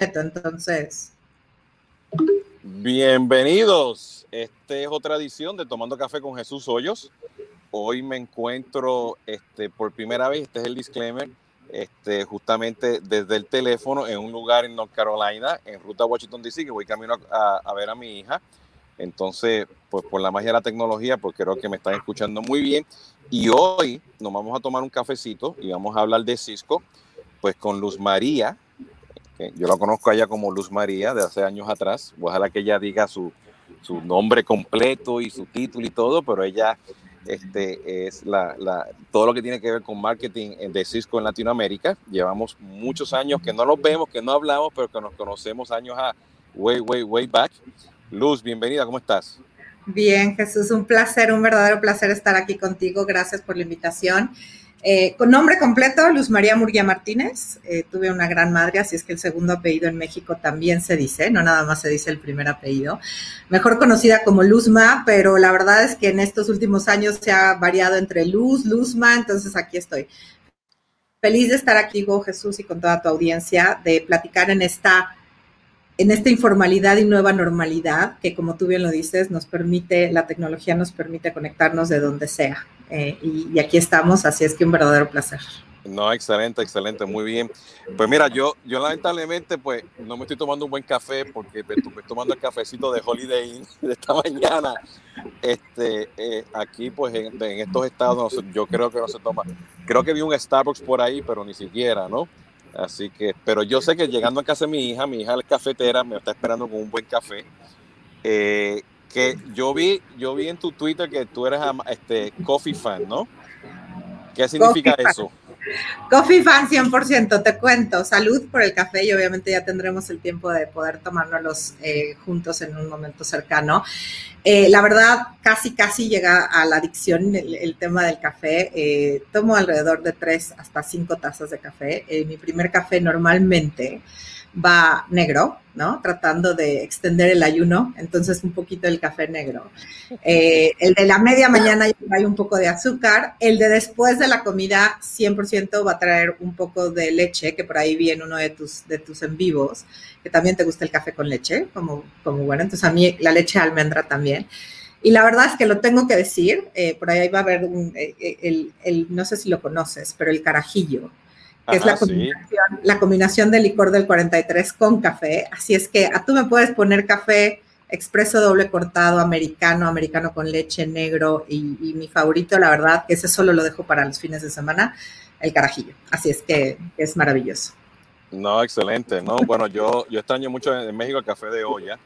entonces. Bienvenidos. Esta es otra edición de Tomando Café con Jesús Hoyos. Hoy me encuentro este, por primera vez, este es el disclaimer, este, justamente desde el teléfono en un lugar en North Carolina, en ruta Washington DC, que voy camino a, a, ver a mi hija. Entonces, pues por la magia de la tecnología, pues creo que me están escuchando muy bien. Y hoy nos vamos a tomar un cafecito y vamos a hablar de Cisco, pues con Luz María, yo la conozco allá como Luz María de hace años atrás. Ojalá que ella diga su, su nombre completo y su título y todo, pero ella este, es la, la, todo lo que tiene que ver con marketing de Cisco en Latinoamérica. Llevamos muchos años que no nos vemos, que no hablamos, pero que nos conocemos años a way, way, way back. Luz, bienvenida, ¿cómo estás? Bien, Jesús, un placer, un verdadero placer estar aquí contigo. Gracias por la invitación. Eh, con nombre completo, Luz María Murguía Martínez. Eh, tuve una gran madre, así es que el segundo apellido en México también se dice, no nada más se dice el primer apellido. Mejor conocida como Luzma, pero la verdad es que en estos últimos años se ha variado entre Luz, Luzma, entonces aquí estoy. Feliz de estar aquí, Jesús, y con toda tu audiencia, de platicar en esta en esta informalidad y nueva normalidad que, como tú bien lo dices, nos permite, la tecnología nos permite conectarnos de donde sea. Eh, y, aquí estamos, así es que un verdadero placer. No, excelente, excelente, muy bien. Pues mira, yo, yo lamentablemente pues no me estoy tomando un buen café porque me estoy tomando el cafecito de Holiday Inn de esta mañana. Este, eh, aquí pues en, en, estos estados yo creo que no se toma. Creo que vi un Starbucks por ahí, pero ni siquiera, ¿no? Así que, pero yo sé que llegando a casa de mi hija, mi hija es cafetera, me está esperando con un buen café. Eh, que yo vi, yo vi en tu Twitter que tú eres este, coffee fan, ¿no? ¿Qué significa eso? Coffee fan 100%, te cuento. Salud por el café y obviamente ya tendremos el tiempo de poder tomárnoslos eh, juntos en un momento cercano. Eh, la verdad, casi, casi llega a la adicción el, tema del café. Eh, tomo alrededor de tres hasta cinco tazas de café. mi primer café normalmente va negro, ¿no? Tratando de extender el ayuno, entonces un poquito del café negro. Eh, el de la media mañana hay un poco de azúcar. El de después de la comida, 100% va a traer un poco de leche, que por ahí vi en uno de tus, de tus en vivos, que también te gusta el café con leche, como, como bueno. Entonces a mí la leche almendra también. Y la verdad es que lo tengo que decir, eh, por ahí va a haber un, eh, el, el, no sé si lo conoces, pero el carajillo que es la combinación, la combinación de licor del 43 con café. Así es que a ah, tú me puedes poner café expreso doble cortado, americano, americano con leche, negro y, mi favorito, la verdad, que ese solo lo dejo para los fines de semana, el carajillo. Así es que es maravilloso. No, excelente. No, bueno, yo, yo extraño mucho en México el café de olla.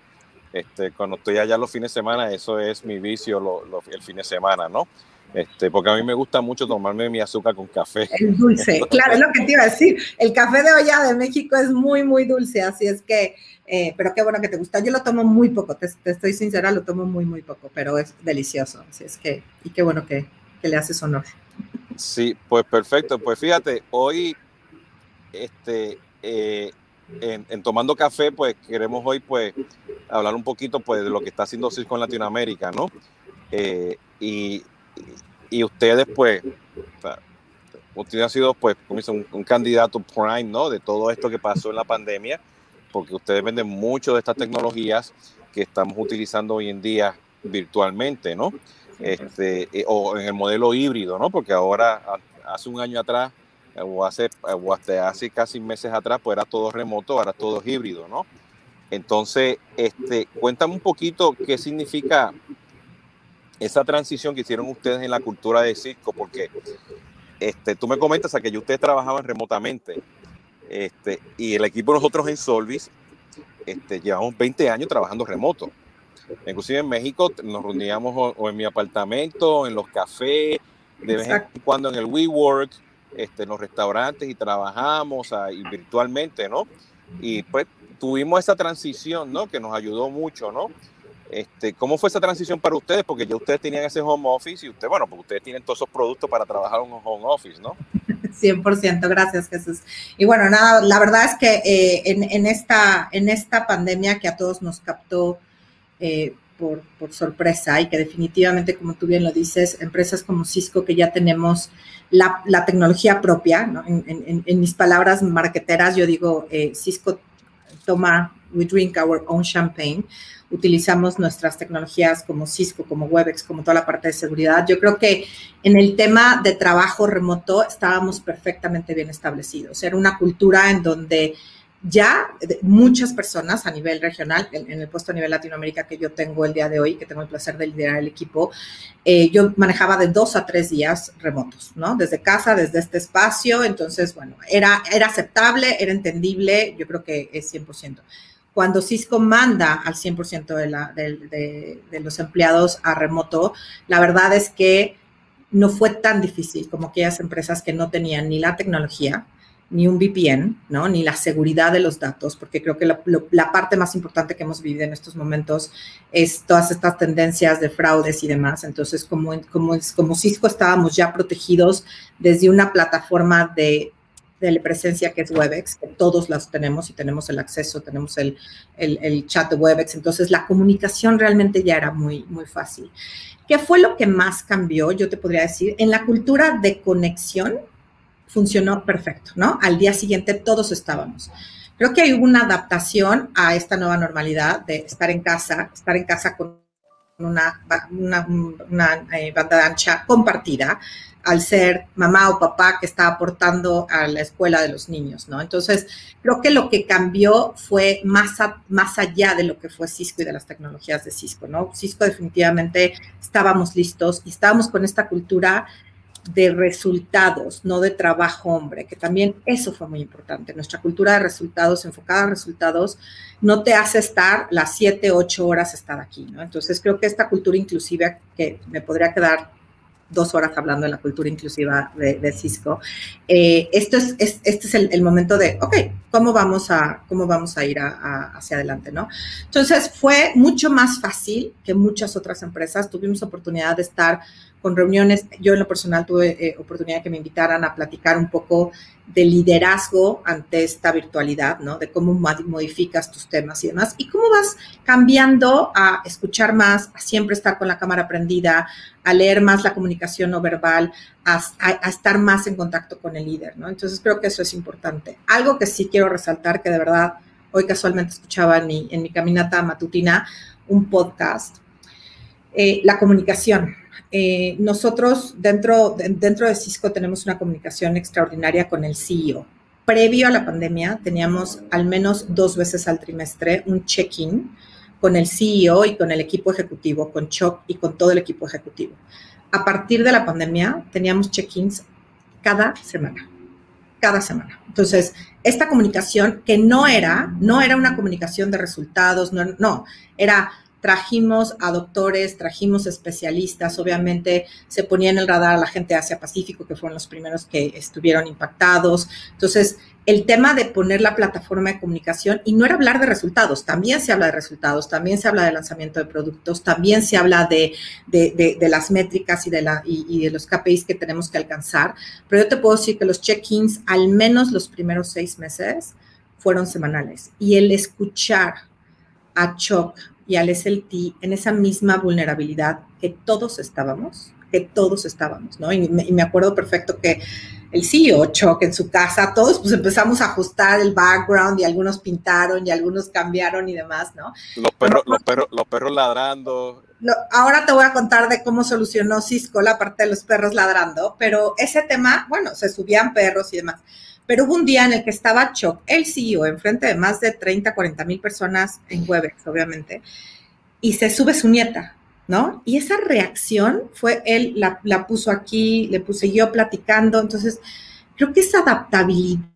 Este, cuando estoy allá los fines de semana, eso es mi vicio el fin de semana, ¿no? Este, porque a mí me gusta mucho tomarme mi azúcar con café. El dulce, claro, es lo que te iba a decir. El café de olla de México es muy, muy dulce, así es que, eh, pero qué bueno que te gusta. Yo lo tomo muy poco, te, estoy sincera, lo tomo muy, muy poco, pero es delicioso, así es que, y qué bueno que, que le haces honor. Sí, pues perfecto. Pues fíjate, hoy, este, eh, en, en, Tomando Café, pues queremos hoy, pues, hablar un poquito, pues, de lo que está haciendo Cisco en Latinoamérica, ¿no? Eh, y y ustedes, pues, usted ha sido, pues, un, candidato prime, ¿no? De todo esto que pasó en la pandemia, porque ustedes venden mucho de estas tecnologías que estamos utilizando hoy en día virtualmente, ¿no? Este, eh, o en el modelo híbrido, ¿no? Porque ahora, hace un año atrás, o hace, o hasta hace casi meses atrás, pues era todo remoto, ahora todo híbrido, ¿no? Entonces, este, cuéntame un poquito qué significa esa transición que hicieron ustedes en la cultura de Cisco, porque este, tú me comentas a que ustedes trabajaban remotamente este, y el equipo nosotros en Solvis este, llevamos 20 años trabajando remoto. Inclusive en México nos reuníamos o, en mi apartamento, o en los cafés, de vez en cuando en el WeWork, este, en los restaurantes y trabajamos ahí virtualmente, ¿no? Y pues tuvimos esa transición, ¿no? Que nos ayudó mucho, ¿no? Este, ¿Cómo fue esa transición para ustedes? Porque ya ustedes tenían ese home office y usted, bueno, pues ustedes tienen todos esos productos para trabajar en un home office, ¿no? 100%, gracias Jesús. Y bueno, nada, la verdad es que eh, en, esta, en esta pandemia que a todos nos captó eh, por, sorpresa y que definitivamente, como tú bien lo dices, empresas como Cisco que ya tenemos la, la tecnología propia, ¿no? en, en, en, mis palabras marqueteras, yo digo, eh, Cisco toma, we drink our own champagne, utilizamos nuestras tecnologías como Cisco, como Webex, como toda la parte de seguridad. Yo creo que en el tema de trabajo remoto estábamos perfectamente bien establecidos. Era una cultura en donde ya muchas personas a nivel regional, en, el puesto a nivel Latinoamérica que yo tengo el día de hoy, que tengo el placer de liderar el equipo, eh, yo manejaba de dos a tres días remotos, ¿no? Desde casa, desde este espacio, entonces, bueno, era, era aceptable, era entendible, yo creo que es 100%. Cuando Cisco manda al 100% de, la, de, los empleados a remoto, la verdad es que no fue tan difícil como aquellas empresas que no tenían ni la tecnología, ni un VPN, ni la seguridad de los datos, porque creo que la, parte más importante que hemos vivido en estos momentos es todas estas tendencias de fraudes y demás. Entonces, como, como Cisco estábamos ya protegidos desde una plataforma de, de presencia que es Webex, que todos las tenemos y tenemos el acceso, tenemos el, el, el, chat de Webex, entonces la comunicación realmente ya era muy, muy fácil. ¿Qué fue lo que más cambió? Yo te podría decir, en la cultura de conexión, funcionó perfecto, ¿no? Al día siguiente todos estábamos. Creo que hay una adaptación a esta nueva normalidad de estar en casa, estar en casa con una, una, eh, banda ancha compartida, al ser mamá o papá que está aportando a la escuela de los niños, ¿no? Entonces, creo que lo que cambió fue más, más allá de lo que fue Cisco y de las tecnologías de Cisco, ¿no? Cisco definitivamente estábamos listos y estábamos con esta cultura de resultados, no de trabajo hombre, que también eso fue muy importante. Nuestra cultura de resultados, enfocada a resultados, no te hace estar las siete, ocho horas estar aquí, ¿no? Entonces creo que esta cultura inclusiva, que me podría quedar dos horas hablando de la cultura inclusiva de, Cisco, eh, esto es, este es el, momento de, ok, ¿cómo vamos a, cómo vamos a ir hacia adelante, no? Entonces fue mucho más fácil que muchas otras empresas. Tuvimos oportunidad de estar con reuniones. Yo en lo personal tuve eh, oportunidad que me invitaran a platicar un poco de liderazgo ante esta virtualidad, ¿no? De cómo modificas tus temas y demás. Y cómo vas cambiando a escuchar más, a siempre estar con la cámara prendida, a leer más la comunicación no verbal, a, estar más en contacto con el líder, ¿no? Entonces creo que eso es importante. Algo que sí quiero resaltar, que de verdad hoy casualmente escuchaba en mi, caminata matutina un podcast, eh, la comunicación eh, nosotros dentro, dentro de Cisco tenemos una comunicación extraordinaria con el CEO. Previo a la pandemia teníamos al menos dos veces al trimestre un check-in con el CEO y con el equipo ejecutivo, con Choc y con todo el equipo ejecutivo. A partir de la pandemia teníamos check-ins cada semana, cada semana. Entonces, esta comunicación que no era, no era una comunicación de resultados, no, no era trajimos a doctores, trajimos especialistas, obviamente se ponía en el radar a la gente de Asia Pacífico, que fueron los primeros que estuvieron impactados. Entonces, el tema de poner la plataforma de comunicación, y no era hablar de resultados, también se habla de resultados, también se habla de lanzamiento de productos, también se habla de, las métricas y de, la, y de los KPIs que tenemos que alcanzar, pero yo te puedo decir que los check-ins, al menos los primeros seis meses, fueron semanales. Y el escuchar a Choc, y al SLT en esa misma vulnerabilidad que todos estábamos, que todos estábamos, ¿no? Y me, acuerdo perfecto que el CEO Choc en su casa, todos pues empezamos a ajustar el background y algunos pintaron y algunos cambiaron y demás, ¿no? Los perros, los perros, los perros ladrando. ahora te voy a contar de cómo solucionó Cisco la parte de los perros ladrando, pero ese tema, bueno, se subían perros y demás. Pero hubo un día en el que estaba Choc, el CEO, enfrente de más de 30, 40 mil personas en Webex, obviamente, y se sube su nieta, ¿no? Y esa reacción fue él, la, la puso aquí, le puse yo platicando, entonces creo que esa adaptabilidad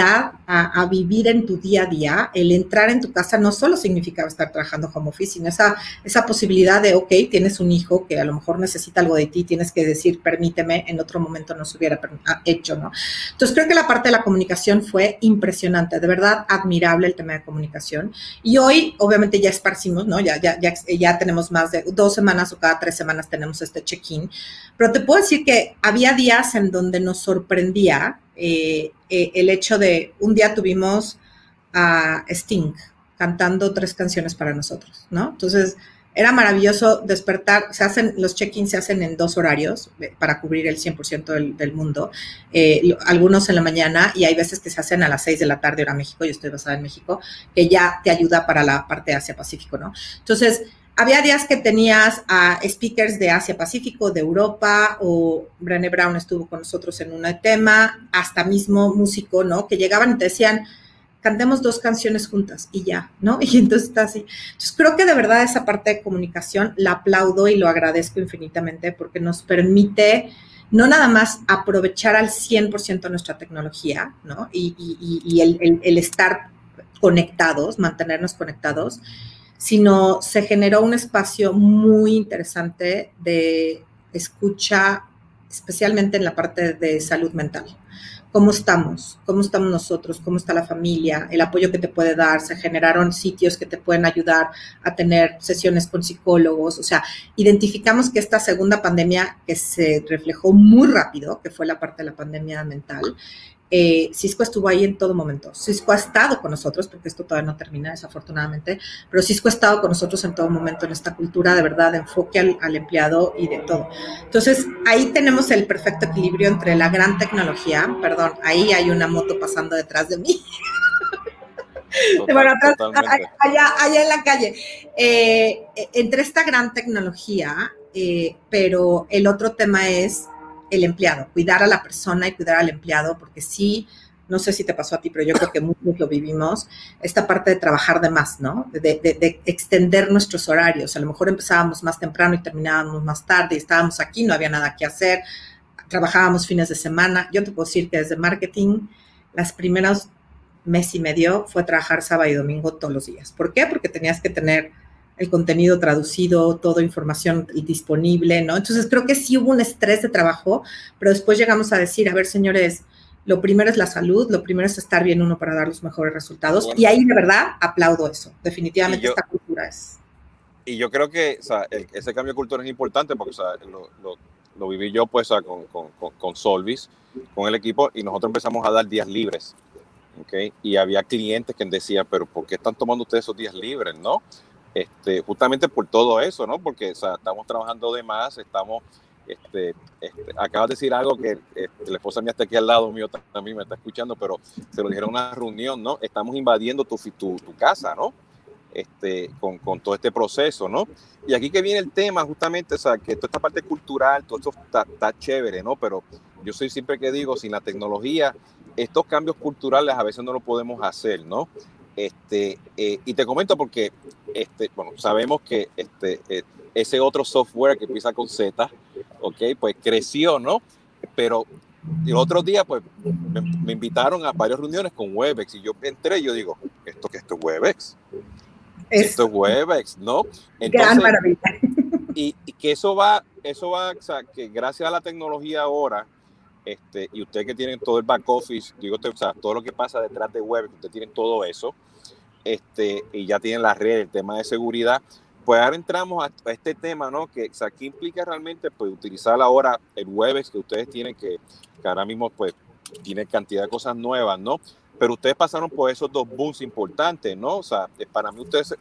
a, vivir en tu día a día, el entrar en tu casa no solo significaba estar trabajando home office, sino esa, esa posibilidad de, ok, tienes un hijo que a lo mejor necesita algo de ti, tienes que decir, permíteme, en otro momento no se hubiera ah, hecho, ¿no? Entonces creo que la parte de la comunicación fue impresionante, de verdad admirable el tema de comunicación. Y hoy, obviamente, ya esparcimos, ¿no? Ya, ya, ya, ya tenemos más de dos semanas o cada tres semanas tenemos este check-in, pero te puedo decir que había días en donde nos sorprendía eh, eh, el hecho de un día tuvimos a Sting cantando tres canciones para nosotros, ¿no? Entonces, era maravilloso despertar, se hacen, los check-ins se hacen en dos horarios eh, para cubrir el 100% del, mundo, eh, algunos en la mañana y hay veces que se hacen a las 6 de la tarde hora México, yo estoy basada en México, que ya te ayuda para la parte de Asia-Pacífico, ¿no? Entonces, había días que tenías a speakers de Asia-Pacífico, de Europa, o Brené Brown estuvo con nosotros en un tema, hasta mismo músico, ¿no? Que llegaban y te decían, cantemos dos canciones juntas y ya, ¿no? Y entonces está así. Entonces creo que de verdad esa parte de comunicación la aplaudo y lo agradezco infinitamente porque nos permite no nada más aprovechar al 100% nuestra tecnología, ¿no? Y, el, estar conectados, mantenernos conectados, sino se generó un espacio muy interesante de escucha, especialmente en la parte de salud mental. Cómo estamos, cómo estamos nosotros, cómo está la familia, el apoyo que te puede dar, se generaron sitios que te pueden ayudar a tener sesiones con psicólogos, o sea, identificamos que esta segunda pandemia que se reflejó muy rápido, que fue la parte de la pandemia mental, eh, Cisco estuvo ahí en todo momento. Cisco ha estado con nosotros, porque esto todavía no termina desafortunadamente, pero Cisco ha estado con nosotros en todo momento en esta cultura de verdad, de enfoque al, empleado y de todo. Entonces, ahí tenemos el perfecto equilibrio entre la gran tecnología, perdón, ahí hay una moto pasando detrás de mí. bueno, atrás, allá, allá, en la calle. Eh, entre esta gran tecnología, eh, pero el otro tema es el empleado, cuidar a la persona y cuidar al empleado, porque sí, no sé si te pasó a ti, pero yo creo que muchos lo vivimos, esta parte de trabajar de más, ¿no? De, extender nuestros horarios. A lo mejor empezábamos más temprano y terminábamos más tarde y estábamos aquí, no había nada que hacer, trabajábamos fines de semana. Yo te puedo decir que desde marketing, las primeras mes y medio fue trabajar sábado y domingo todos los días. ¿Por qué? Porque tenías que tener el contenido traducido, toda información disponible, ¿no? Entonces creo que sí hubo un estrés de trabajo, pero después llegamos a decir, a ver, señores, lo primero es la salud, lo primero es estar bien uno para dar los mejores resultados. Y ahí de verdad aplaudo eso. Definitivamente esta cultura es. Y yo creo que o sea, ese cambio de cultura es importante porque o sea, lo, viví yo pues con, con, con, Solvis, con el equipo, y nosotros empezamos a dar días libres. ¿okay? Y había clientes que decían, pero ¿por qué están tomando ustedes esos días libres? ¿No? Este, justamente por todo eso, ¿no? Porque estamos trabajando de más, estamos, este, este, acabas de decir algo que este, la esposa mía está aquí al lado mío también me está escuchando, pero se lo dijeron en una reunión, ¿no? Estamos invadiendo tu, tu, tu casa, ¿no? Este, con, con, todo este proceso, ¿no? Y aquí que viene el tema, justamente, o sea, que toda esta parte cultural, todo esto está, está chévere, ¿no? Pero yo soy siempre que digo, sin la tecnología, estos cambios culturales a veces no lo podemos hacer, ¿no? Este, eh, y te comento porque, este, bueno, sabemos que este, eh, ese otro software que empieza con Z, ok, pues creció, ¿no? Pero el otro día, pues, me, invitaron a varias reuniones con Webex y yo entré y yo digo, ¿esto que esto es Webex? esto es Webex, ¿no? Entonces, gran maravilla. Y, y, que eso va, eso va, o sea, que gracias a la tecnología ahora, este, y ustedes que tienen todo el back office, digo, o sea, todo lo que pasa detrás de web, ustedes tienen todo eso, este, y ya tienen la red, el tema de seguridad, pues ahora entramos a, este tema, ¿no? Que aquí implica realmente pues, utilizar ahora el Webex que ustedes tienen, que, que, ahora mismo pues tiene cantidad de cosas nuevas, ¿no? Pero ustedes pasaron por esos dos booms importantes, ¿no? O sea, eh, para mí ustedes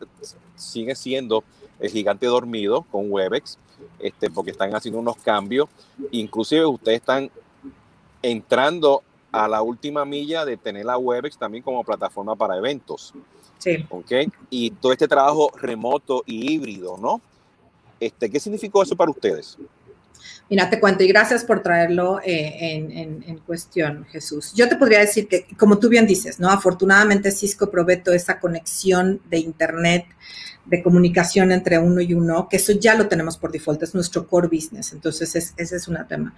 siguen siendo el gigante dormido con Webex, este, porque están haciendo unos cambios, inclusive ustedes están entrando a la última milla de tener la Webex también como plataforma para eventos. Sí. ¿Ok? Y todo este trabajo remoto y híbrido, ¿no? Este, ¿Qué significó eso para ustedes? Mira, te cuento y gracias por traerlo eh, en, cuestión, Jesús. Yo te podría decir que, como tú bien dices, ¿no? Afortunadamente Cisco provee esa conexión de Internet de comunicación entre uno y uno, que eso ya lo tenemos por default, es nuestro core business, entonces ese es un tema.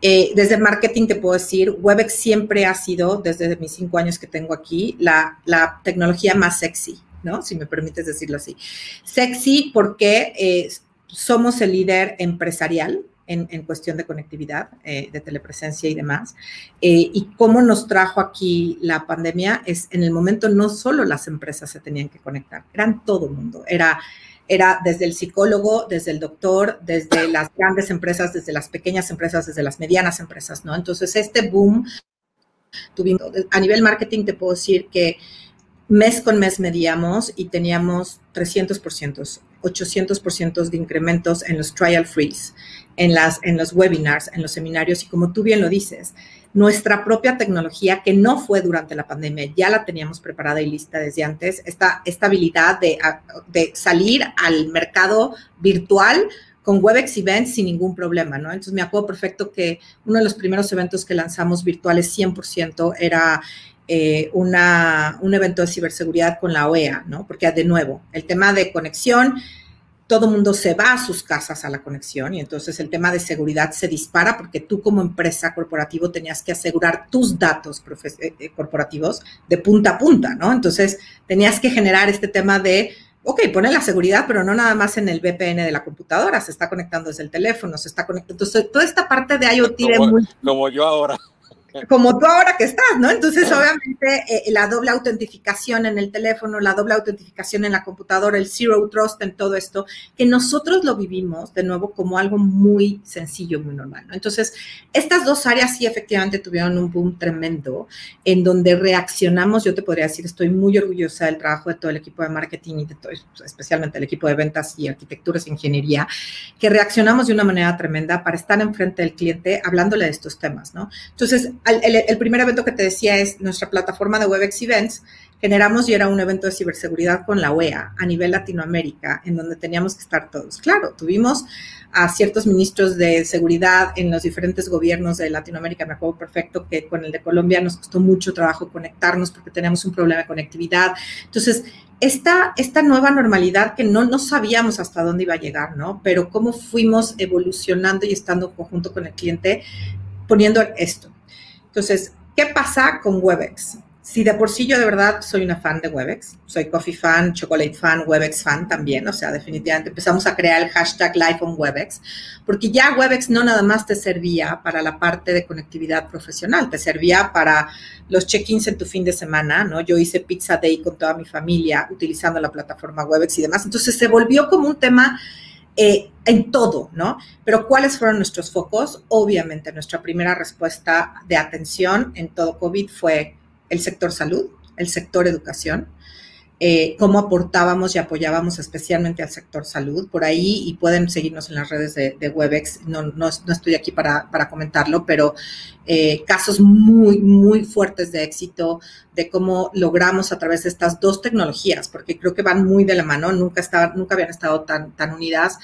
Eh, desde marketing te puedo decir, Webex siempre ha sido, desde mis cinco años que tengo aquí, la, la tecnología más sexy, ¿no? Si me permites decirlo así. Sexy porque eh, somos el líder empresarial, en, cuestión de conectividad, eh, de telepresencia y demás. Eh, y cómo nos trajo aquí la pandemia es en el momento no solo las empresas se tenían que conectar, eran todo el mundo. Era, era desde el psicólogo, desde el doctor, desde las grandes empresas, desde las pequeñas empresas, desde las medianas empresas, ¿no? Entonces, este boom, tuvimos, a nivel marketing te puedo decir que mes con mes medíamos y teníamos 300% 800% de incrementos en los trial freeze, en, las, en los webinars, en los seminarios y como tú bien lo dices, nuestra propia tecnología, que no fue durante la pandemia, ya la teníamos preparada y lista desde antes, esta, esta habilidad de, de salir al mercado virtual con WebEx Events sin ningún problema, ¿no? Entonces me acuerdo perfecto que uno de los primeros eventos que lanzamos virtuales 100% era eh, una, un evento de ciberseguridad con la OEA, ¿no? Porque de nuevo, el tema de conexión todo mundo se va a sus casas a la conexión y entonces el tema de seguridad se dispara porque tú como empresa corporativo tenías que asegurar tus datos eh, eh, corporativos de punta a punta, ¿no? Entonces tenías que generar este tema de, ok, pone la seguridad, pero no nada más en el VPN de la computadora, se está conectando desde el teléfono, se está conectando. Entonces toda esta parte de IoT... Como, como yo ahora como tú ahora que estás, ¿no? Entonces, obviamente, eh, la doble autentificación en el teléfono, la doble autentificación en la computadora, el zero trust en todo esto, que nosotros lo vivimos de nuevo como algo muy sencillo, muy normal, ¿no? Entonces, estas dos áreas sí efectivamente tuvieron un boom tremendo en donde reaccionamos, yo te podría decir, estoy muy orgullosa del trabajo de todo el equipo de marketing y de todo, especialmente el equipo de ventas y arquitecturas e ingeniería, que reaccionamos de una manera tremenda para estar enfrente del cliente hablándole de estos temas, ¿no? Entonces, el, primer evento que te decía es nuestra plataforma de WebEx Events. Generamos y era un evento de ciberseguridad con la OEA a nivel Latinoamérica, en donde teníamos que estar todos. Claro, tuvimos a ciertos ministros de seguridad en los diferentes gobiernos de Latinoamérica. Me acuerdo perfecto que con el de Colombia nos costó mucho trabajo conectarnos porque teníamos un problema de conectividad. Entonces, esta, nueva normalidad que no, no sabíamos hasta dónde iba a llegar, ¿no? Pero cómo fuimos evolucionando y estando en conjunto con el cliente, poniendo esto. Entonces, ¿qué pasa con Webex? Si de por sí yo de verdad soy una fan de Webex, soy coffee fan, chocolate fan, Webex fan también, o sea, definitivamente empezamos a crear el hashtag Life on Webex, porque ya Webex no nada más te servía para la parte de conectividad profesional, te servía para los check-ins en tu fin de semana, ¿no? Yo hice Pizza Day con toda mi familia utilizando la plataforma Webex y demás, entonces se volvió como un tema eh, en todo, ¿no? Pero ¿cuáles fueron nuestros focos? Obviamente, nuestra primera respuesta de atención en todo COVID fue el sector salud, el sector educación, eh, cómo aportábamos y apoyábamos especialmente al sector salud. Por ahí, y pueden seguirnos en las redes de, Webex, no, no, estoy aquí para, para comentarlo, pero eh, casos muy, muy fuertes de éxito, de cómo logramos a través de estas dos tecnologías, porque creo que van muy de la mano, nunca, estaban, nunca habían estado tan, tan unidas,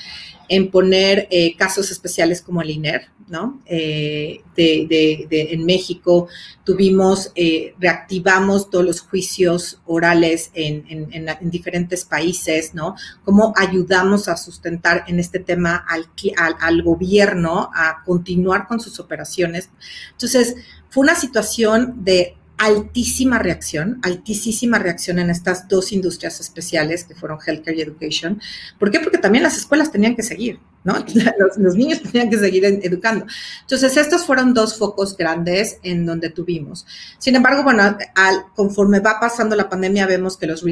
en poner eh, casos especiales como el INER, ¿no? Eh, en México tuvimos, reactivamos todos los juicios orales en, en, diferentes países, ¿no? Cómo ayudamos a sustentar en este tema al gobierno a continuar con sus operaciones entonces, fue una situación de altísima reacción, altísima reacción en estas dos industrias especiales que fueron healthcare y education. ¿Por qué? Porque también las escuelas tenían que seguir, ¿no? Los, niños tenían que seguir educando. Entonces, estos fueron dos focos grandes en donde tuvimos. Sin embargo, bueno, al, conforme va pasando la pandemia, vemos que los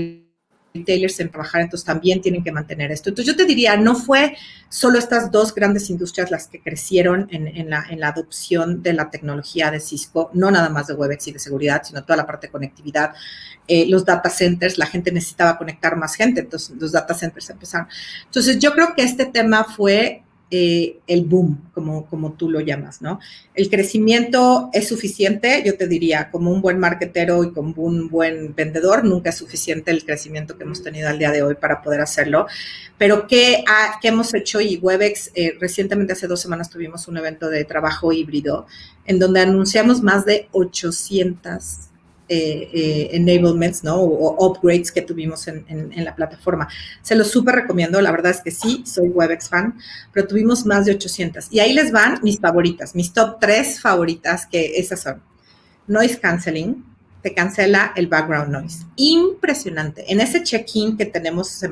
retailers en trabajar, entonces también tienen que mantener esto. Entonces yo te diría, no fue solo estas dos grandes industrias las que crecieron en, la, adopción de la tecnología de Cisco, no nada más de WebEx y de seguridad, sino toda la parte de conectividad, eh, los data centers, la gente necesitaba conectar más gente, entonces los data centers empezaron. Entonces yo creo que este tema fue eh, el boom, como, como tú lo llamas, ¿no? El crecimiento es suficiente, yo te diría, como un buen marketero y como un buen vendedor, nunca es suficiente el crecimiento que hemos tenido al día de hoy para poder hacerlo. Pero ¿qué, ha, qué hemos hecho? Y Webex, eh, recientemente hace dos semanas tuvimos un evento de trabajo híbrido en donde anunciamos más de 800 eh, eh, enablements, ¿no? O, upgrades que tuvimos en, la plataforma. Se los súper recomiendo, la verdad es que sí, soy Webex fan, pero tuvimos más de 800. Y ahí les van mis favoritas, mis top tres favoritas, que esas son noise canceling, te cancela el background noise. Impresionante. En ese check-in que tenemos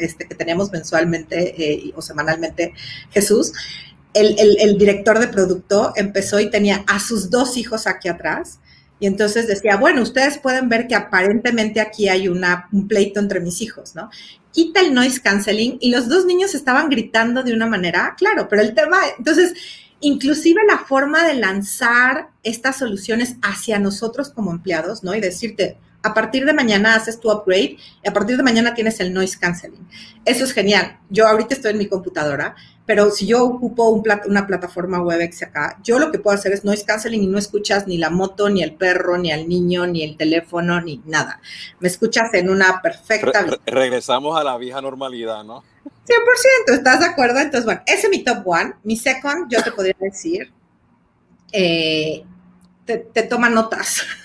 este, que tenemos mensualmente eh, o semanalmente, Jesús, el, el, director de producto empezó y tenía a sus dos hijos aquí atrás y entonces decía, bueno, ustedes pueden ver que aparentemente aquí hay un pleito entre mis hijos, ¿no? Quita el noise canceling y los dos niños estaban gritando de una manera, claro, pero el tema, entonces, inclusive la forma de lanzar estas soluciones hacia nosotros como empleados, ¿no? Y decirte, a partir de mañana haces tu upgrade y a partir de mañana tienes el noise canceling. Eso es genial. Yo ahorita estoy en mi computadora, pero si yo ocupo una plataforma WebEx acá, yo lo que puedo hacer es noise canceling y no escuchas ni la moto, ni el perro, ni al niño, ni el teléfono, ni nada. Me escuchas en una perfecta... regresamos a la vieja normalidad, ¿no? 100%, ¿estás de acuerdo? Entonces, bueno, ese es mi top one. Mi second, yo te podría decir, eh, te, te toma notas.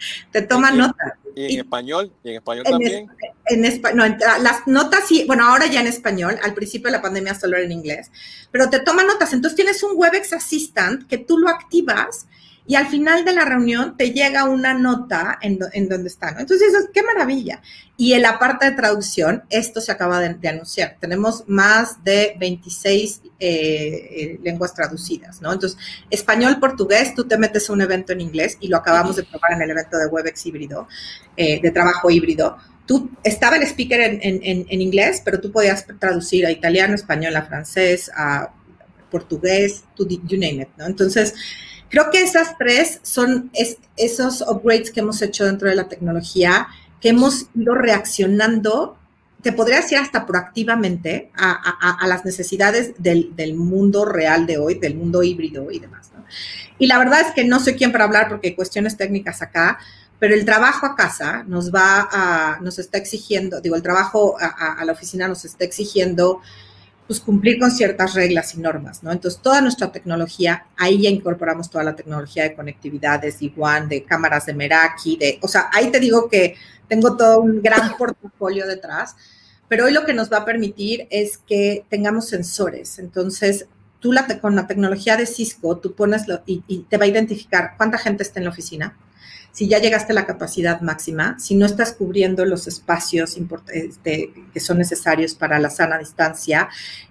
te toma notas. ¿Y en español? ¿Y en español también? en español, las notas sí, bueno, ahora ya en español, al principio de la pandemia solo era en inglés, pero te toma notas. Entonces tienes un WebEx Assistant que tú lo activas y al final de la reunión te llega una nota en, en donde está, ¿no? Entonces, qué maravilla. Y en la parte de traducción, esto se acaba de, anunciar. Tenemos más de 26 eh, eh, lenguas traducidas, ¿no? Entonces, español, portugués, tú te metes a un evento en inglés y lo acabamos de probar en el evento de WebEx híbrido, eh, de trabajo híbrido. Tú, estaba el speaker en, en, en inglés, pero tú podías traducir a italiano, español, a francés, a portugués, you name it, ¿no? Entonces, Creo que esas tres son esos upgrades que hemos hecho dentro de la tecnología, que hemos ido reaccionando, te podría decir hasta proactivamente, a, las necesidades del, mundo real de hoy, del mundo híbrido y demás. Y la verdad es que no soy quien para hablar porque hay cuestiones técnicas acá, pero el trabajo a casa nos va a, nos está exigiendo, digo, el trabajo a la oficina nos está exigiendo pues cumplir con ciertas reglas y normas, ¿no? Entonces, toda nuestra tecnología, ahí ya incorporamos toda la tecnología de conectividad, de Z1, de cámaras de Meraki, de, o sea, ahí te digo que tengo todo un gran portafolio detrás, pero hoy lo que nos va a permitir es que tengamos sensores. Entonces, tú la, con la tecnología de Cisco, tú pones lo, y, y te va a identificar cuánta gente está en la oficina, si ya llegaste a la capacidad máxima, si no estás cubriendo los espacios este, que son necesarios para la sana distancia,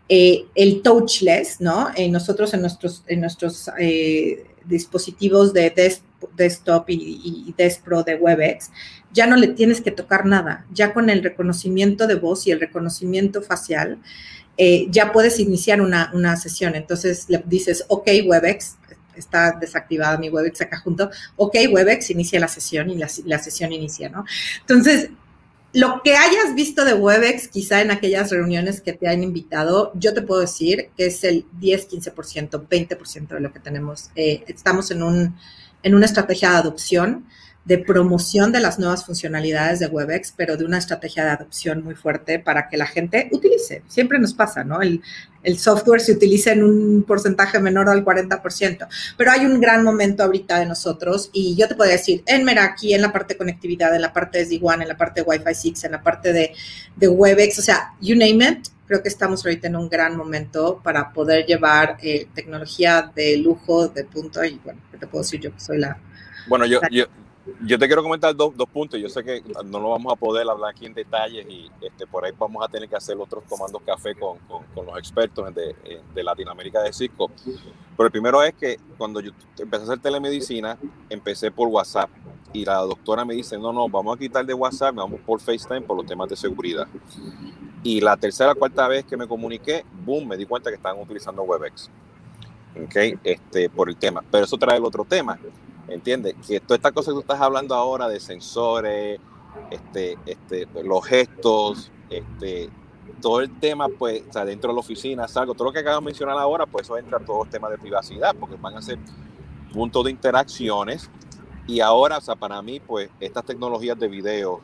eh, el touchless, ¿no? Eh, nosotros en nuestros, en nuestros eh, dispositivos de desktop y, y Pro de WebEx, ya no le tienes que tocar nada, ya con el reconocimiento de voz y el reconocimiento facial, ya puedes iniciar una, una, sesión. Entonces le dices, ok, WebEx, está desactivada mi Webex acá junto, ok, Webex inicia la sesión y la, sesión inicia, ¿no? Entonces, lo que hayas visto de Webex, quizá en aquellas reuniones que te han invitado, yo te puedo decir que es el 10, 15%, 20% de lo que tenemos. Eh, estamos en, un, en una estrategia de adopción de promoción de las nuevas funcionalidades de WebEx, pero de una estrategia de adopción muy fuerte para que la gente utilice. Siempre nos pasa, ¿no? El, software se utiliza en un porcentaje menor al 40%, pero hay un gran momento ahorita de nosotros y yo te puedo decir, en Meraki, en la parte de conectividad, en la parte de Z1, en la parte de Wi-Fi 6, en la parte de, de WebEx, o sea, you name it, creo que estamos ahorita en un gran momento para poder llevar eh, tecnología de lujo, de punto, y bueno, te puedo decir yo que soy la... Bueno, yo, yo, yo te quiero comentar dos, dos, puntos. Yo sé que no lo vamos a poder hablar aquí en detalles y este, por ahí vamos a tener que hacer otros tomando café con, con, con los expertos de, de, Latinoamérica de Cisco. Pero el primero es que cuando yo empecé a hacer telemedicina, empecé por WhatsApp y la doctora me dice, no, no, vamos a quitar de WhatsApp, vamos por FaceTime por los temas de seguridad. Y la tercera, cuarta vez que me comuniqué, boom, me di cuenta que estaban utilizando WebEx. ¿Ok? Este, por el tema. Pero eso trae el otro tema ¿entiendes? Que todas estas cosas que tú estás hablando ahora de sensores, este, este, los gestos, este, todo el tema, pues, o dentro de la oficina, algo, todo lo que acabo de mencionar ahora, pues eso entra todo el tema de privacidad, porque van a ser puntos de interacciones. Y ahora, o sea, para mí, pues, estas tecnologías de video,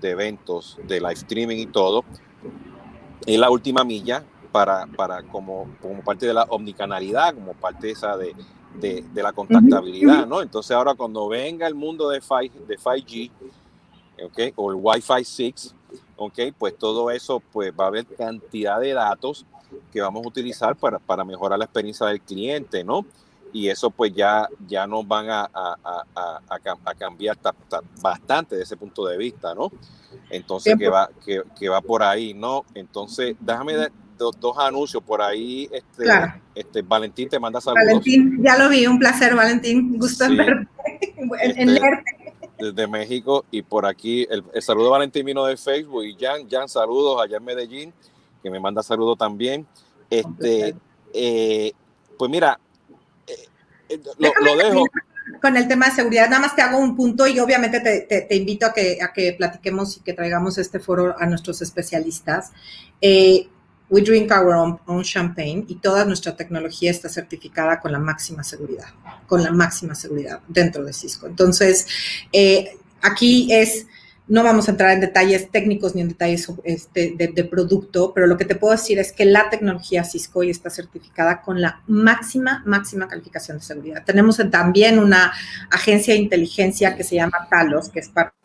de eventos, de live streaming y todo, es la última milla para, para como, como parte de la omnicanalidad, como parte esa de, de, la contactabilidad, ¿no? Entonces ahora cuando venga el mundo de, 5, de 5G, ¿ok? O el Wi-Fi 6, ¿ok? Pues todo eso, pues va a haber cantidad de datos que vamos a utilizar para, para mejorar la experiencia del cliente, ¿no? Y eso pues ya, ya nos van a, a, a, a cambiar bastante de ese punto de vista, ¿no? Entonces que va, que, que va por ahí, ¿no? Entonces, déjame dos, anuncios por ahí. Este, este, Valentín te manda saludos. Valentín, ya lo vi, un placer, Valentín. Gusto en verte. en, este, Desde México y por aquí el, saludo de Valentín vino de Facebook y Jan, Jan, saludos allá en Medellín, que me manda saludos también. Este, eh, pues mira, eh, eh, lo, dejo. con el tema de seguridad. Nada más te hago un punto y obviamente te, invito a que, a que platiquemos y que traigamos este foro a nuestros especialistas. Eh, we drink our own, champagne y toda nuestra tecnología está certificada con la máxima seguridad, con la máxima seguridad dentro de Cisco. Entonces, eh, aquí es no vamos a entrar en detalles técnicos ni en detalles este, de, producto, pero lo que te puedo decir es que la tecnología Cisco está certificada con la máxima, máxima calificación de seguridad. Tenemos también una agencia de inteligencia que se llama Talos, que es parte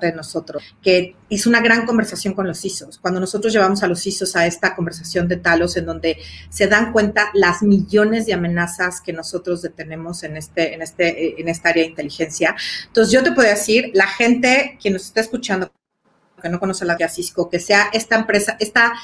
de nosotros, que es una gran conversación con los ISOs. Cuando nosotros llevamos a los ISOs a esta conversación de talos, en donde se dan cuenta las millones de amenazas que nosotros detenemos en, este, en, este, en esta área de inteligencia. Entonces, yo te puedo decir, la gente que nos está escuchando, que no conoce la de Cisco, que sea esta empresa, esta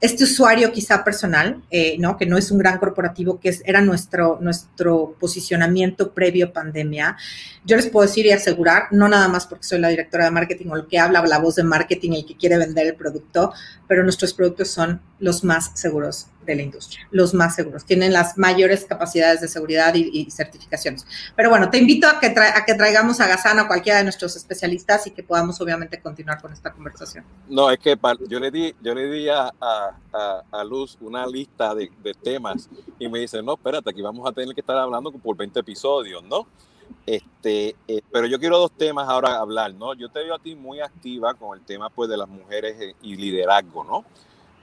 este usuario quizá personal, eh, ¿no? que no es un gran corporativo, que era nuestro, nuestro posicionamiento previo pandemia, yo les puedo decir y asegurar, no nada más porque soy la directora de marketing o lo que habla la voz de marketing, el que quiere vender el producto, pero nuestros productos son los más seguros de la industria, los más seguros, tienen las mayores capacidades de seguridad y, certificaciones. Pero bueno, te invito a que, a que traigamos a Gazana o cualquiera de nuestros especialistas y que podamos obviamente continuar con esta conversación. No, es que yo le di, yo le di a, a, Luz una lista de, de, temas y me dice, no, espérate, aquí vamos a tener que estar hablando por 20 episodios, ¿no? Este, eh, pero yo quiero dos temas ahora hablar, ¿no? Yo te veo a ti muy activa con el tema pues de las mujeres eh, y liderazgo, ¿no?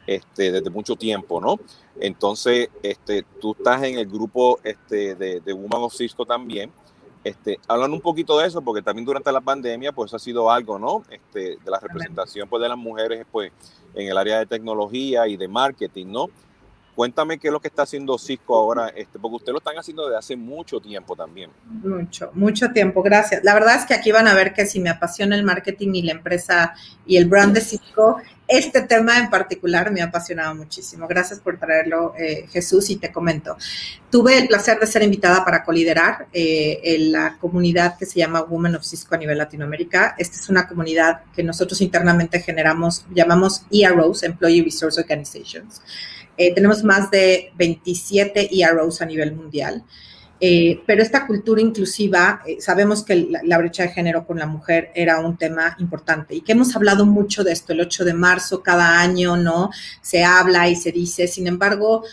Este, desde mucho tiempo, ¿no? Entonces, este, tú estás en el grupo este, de, de Woman of Cisco también. Este, hablando un poquito de eso, porque también durante la pandemia, pues ha sido algo, ¿no? Este, de la representación pues, de las mujeres, pues, en el área de tecnología y de marketing, ¿no? Cuéntame qué es lo que está haciendo Cisco ahora, este, porque ustedes lo están haciendo desde hace mucho tiempo también. Mucho, mucho tiempo, gracias. La verdad es que aquí van a ver que si me apasiona el marketing y la empresa y el brand de Cisco, este tema en particular me ha apasionado muchísimo. Gracias por traerlo, eh, Jesús, y te comento. Tuve el placer de ser invitada para coliderar eh, en la comunidad que se llama Women of Cisco a nivel Latinoamérica. Esta es una comunidad que nosotros internamente generamos, llamamos EROs, Employee Resource Organizations. Eh, tenemos más de 27 EROs a nivel mundial. Eh, pero esta cultura inclusiva, eh, sabemos que la, brecha de género con la mujer era un tema importante y que hemos hablado mucho de esto el 8 de marzo, cada año, ¿no? Se habla y se dice, sin embargo,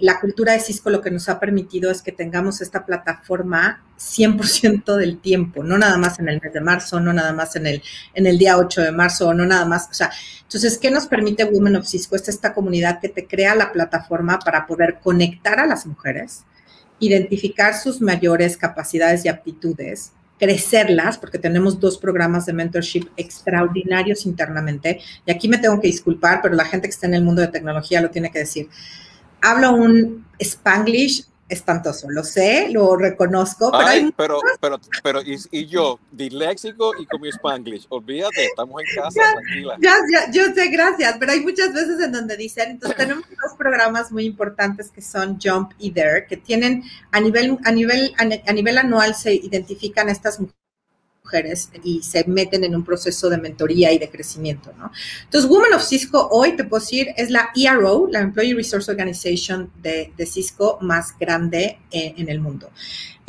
la cultura de Cisco lo que nos ha permitido es que tengamos esta plataforma 100% del tiempo, no nada más en el mes de marzo, no nada más en el, en el día 8 de marzo, no nada más, o sea, entonces, ¿qué nos permite Women of Cisco? Es esta comunidad que te crea la plataforma para poder conectar a las mujeres, identificar sus mayores capacidades y aptitudes, crecerlas, porque tenemos dos programas de mentorship extraordinarios internamente. Y aquí me tengo que disculpar, pero la gente que está en el mundo de tecnología lo tiene que decir. Hablo un spanglish espantoso, lo sé, lo reconozco. Pero, pero, pero, pero, y, yo, disléxico y con mi spanglish, olvídate, estamos en casa, tranquila. Ya, ya, yo sé, gracias, pero hay muchas veces en donde dicen, entonces tenemos dos programas muy importantes que son Jump y Dare, que tienen a nivel, a nivel, a nivel anual se identifican estas mujeres y se meten en un proceso de mentoría y de crecimiento, ¿no? Entonces, Women of Cisco hoy, te puedo decir, es la ERO, la Employee Resource Organization de, Cisco más grande eh, en el mundo.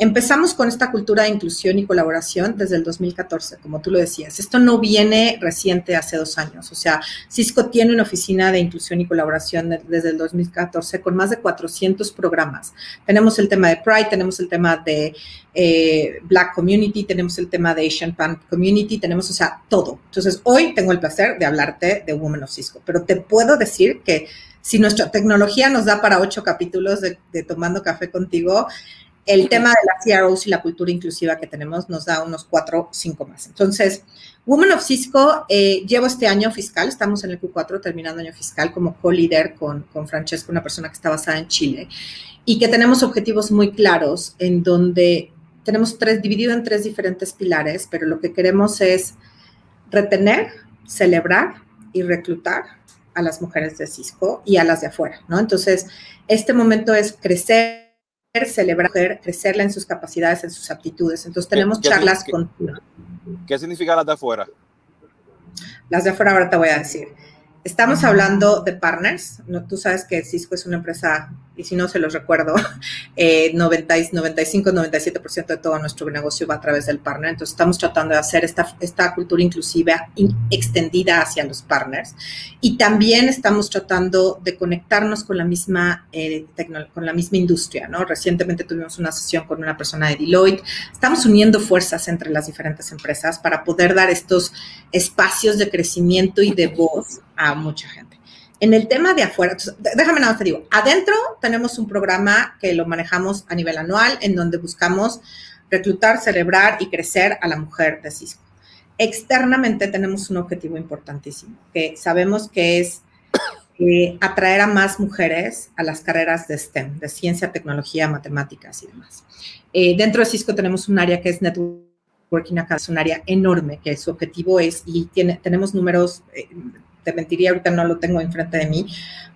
Empezamos con esta cultura de inclusión y colaboración desde el 2014, como tú lo decías. Esto no viene reciente hace dos años. O sea, Cisco tiene una oficina de inclusión y colaboración desde el 2014 con más de 400 programas. Tenemos el tema de Pride, tenemos el tema de eh, Black Community, tenemos el tema de Asian Pan Community, tenemos, o sea, todo. Entonces, hoy tengo el placer de hablarte de Women of Cisco, pero te puedo decir que si nuestra tecnología nos da para ocho capítulos de, de Tomando Café contigo, el tema de las CROs y la cultura inclusiva que tenemos nos da unos cuatro, cinco más. Entonces, Women of Cisco, eh, llevo este año fiscal, estamos en el Q4 terminando año fiscal como co-líder con, con Francesco, una persona que está basada en Chile, y que tenemos objetivos muy claros en donde tenemos tres, dividido en tres diferentes pilares, pero lo que queremos es retener, celebrar y reclutar a las mujeres de Cisco y a las de afuera, ¿no? Entonces, este momento es crecer celebrar, crecerla en sus capacidades, en sus aptitudes. Entonces tenemos charlas continuas. ¿Qué significa las de afuera? Las de afuera ahora te voy a decir. Estamos hablando de partners. ¿no? Tú sabes que Cisco es una empresa, y si no se los recuerdo, eh, 90, 95, 97% de todo nuestro negocio va a través del partner. Entonces estamos tratando de hacer esta, esta cultura inclusiva extendida hacia los partners. Y también estamos tratando de conectarnos con la misma, eh, con la misma industria. ¿no? Recientemente tuvimos una sesión con una persona de Deloitte. Estamos uniendo fuerzas entre las diferentes empresas para poder dar estos espacios de crecimiento y de voz a mucha gente. En el tema de afuera, déjame nada más te digo, adentro tenemos un programa que lo manejamos a nivel anual en donde buscamos reclutar, celebrar y crecer a la mujer de Cisco. Externamente tenemos un objetivo importantísimo, que sabemos que es eh, atraer a más mujeres a las carreras de STEM, de ciencia, tecnología, matemáticas y demás. Eh, dentro de Cisco tenemos un área que es Networking Academy, es un área enorme, que su objetivo es, y tiene, tenemos números eh, te mentiría, ahorita no lo tengo enfrente de mí,